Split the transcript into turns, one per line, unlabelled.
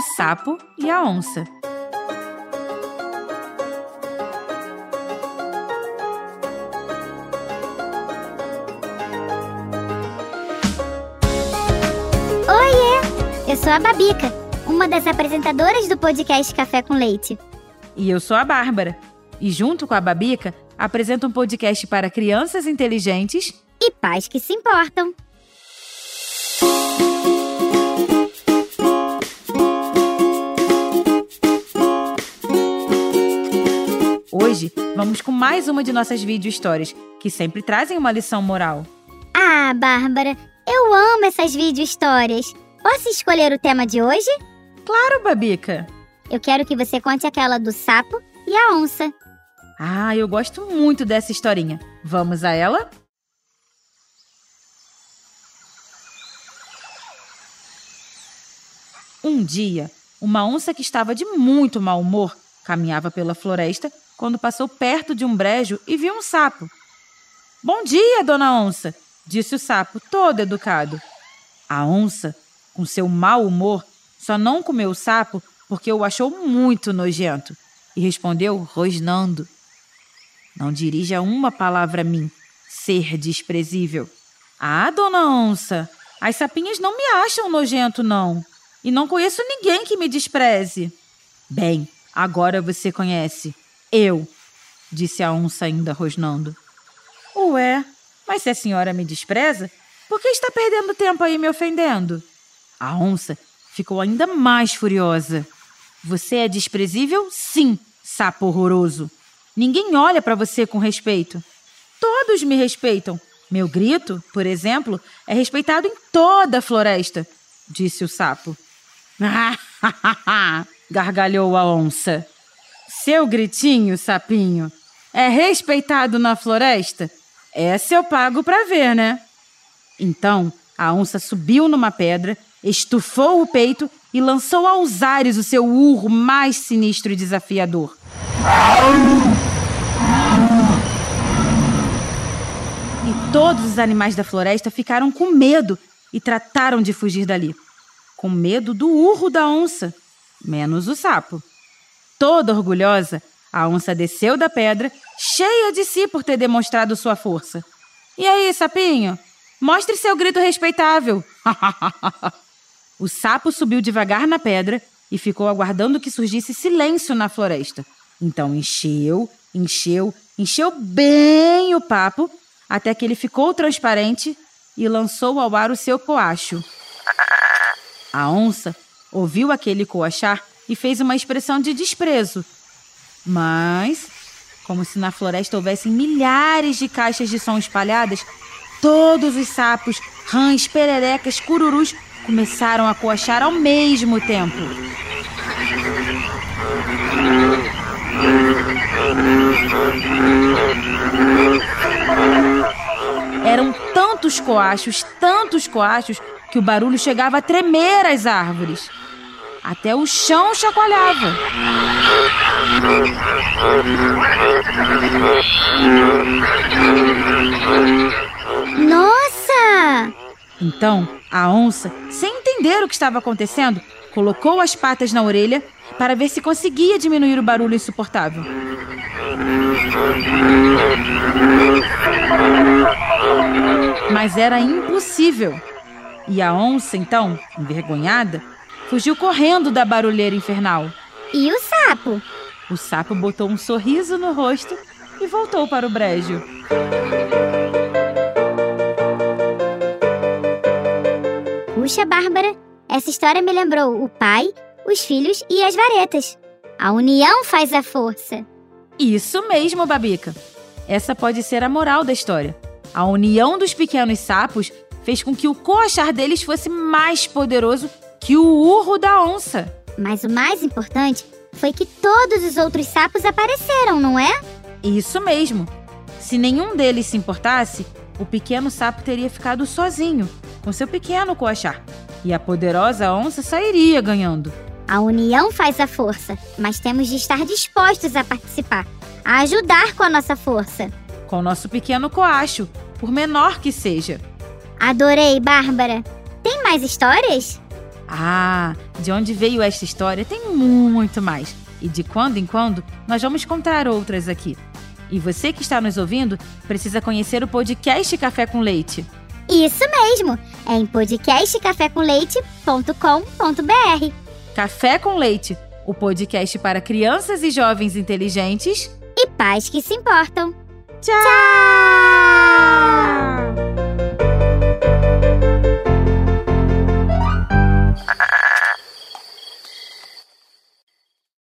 O Sapo e a Onça.
Oiê! Eu sou a Babica, uma das apresentadoras do podcast Café com Leite.
E eu sou a Bárbara. E junto com a Babica, apresento um podcast para crianças inteligentes
E pais que se importam.
Vamos com mais uma de nossas vídeo histórias, que sempre trazem uma lição moral.
Ah, Bárbara, eu amo essas vídeo histórias. Posso escolher o tema de hoje?
Claro, Babica!
Eu quero que você conte aquela do sapo e a onça.
Ah, eu gosto muito dessa historinha. Vamos a ela? Um dia, uma onça que estava de muito mau humor caminhava pela floresta quando passou perto de um brejo e viu um sapo. Bom dia, dona onça, disse o sapo, todo educado. A onça, com seu mau humor, só não comeu o sapo porque o achou muito nojento e respondeu rosnando: Não dirija uma palavra a mim, ser desprezível. Ah, dona onça, as sapinhas não me acham nojento, não. E não conheço ninguém que me despreze. Bem, agora você conhece. Eu, disse a onça ainda rosnando. Ué, mas se a senhora me despreza, por que está perdendo tempo aí me ofendendo? A onça ficou ainda mais furiosa. Você é desprezível? Sim, sapo horroroso. Ninguém olha para você com respeito. Todos me respeitam. Meu grito, por exemplo, é respeitado em toda a floresta, disse o sapo. gargalhou a onça. Seu gritinho, sapinho, é respeitado na floresta? Essa eu pago para ver, né? Então a onça subiu numa pedra, estufou o peito e lançou aos ares o seu urro mais sinistro e desafiador. E todos os animais da floresta ficaram com medo e trataram de fugir dali, com medo do urro da onça, menos o sapo. Toda orgulhosa, a onça desceu da pedra, cheia de si por ter demonstrado sua força. E aí, sapinho? Mostre seu grito respeitável. o sapo subiu devagar na pedra e ficou aguardando que surgisse silêncio na floresta. Então encheu, encheu, encheu bem o papo, até que ele ficou transparente e lançou ao ar o seu coacho. A onça ouviu aquele coachar e fez uma expressão de desprezo. Mas, como se na floresta houvessem milhares de caixas de som espalhadas, todos os sapos, rãs, pererecas, cururus começaram a coachar ao mesmo tempo. Eram tantos coachos, tantos coachos, que o barulho chegava a tremer as árvores. Até o chão chacoalhava.
Nossa!
Então, a onça, sem entender o que estava acontecendo, colocou as patas na orelha para ver se conseguia diminuir o barulho insuportável. Mas era impossível. E a onça, então, envergonhada, fugiu correndo da barulheira infernal.
E o sapo?
O sapo botou um sorriso no rosto e voltou para o brejo.
Puxa, Bárbara, essa história me lembrou o pai, os filhos e as varetas. A união faz a força.
Isso mesmo, Babica. Essa pode ser a moral da história. A união dos pequenos sapos fez com que o coachar deles fosse mais poderoso que o urro da onça.
Mas o mais importante foi que todos os outros sapos apareceram, não é?
Isso mesmo. Se nenhum deles se importasse, o pequeno sapo teria ficado sozinho, com seu pequeno coachar. E a poderosa onça sairia ganhando.
A união faz a força, mas temos de estar dispostos a participar, a ajudar com a nossa força.
Com o nosso pequeno coacho, por menor que seja.
Adorei, Bárbara. Tem mais histórias?
Ah, de onde veio esta história tem muito mais. E de quando em quando nós vamos contar outras aqui. E você que está nos ouvindo precisa conhecer o podcast Café com Leite.
Isso mesmo! É em podcastcafécomleite.com.br.
Café com Leite, o podcast para crianças e jovens inteligentes
e pais que se importam.
Tchau! Tchau!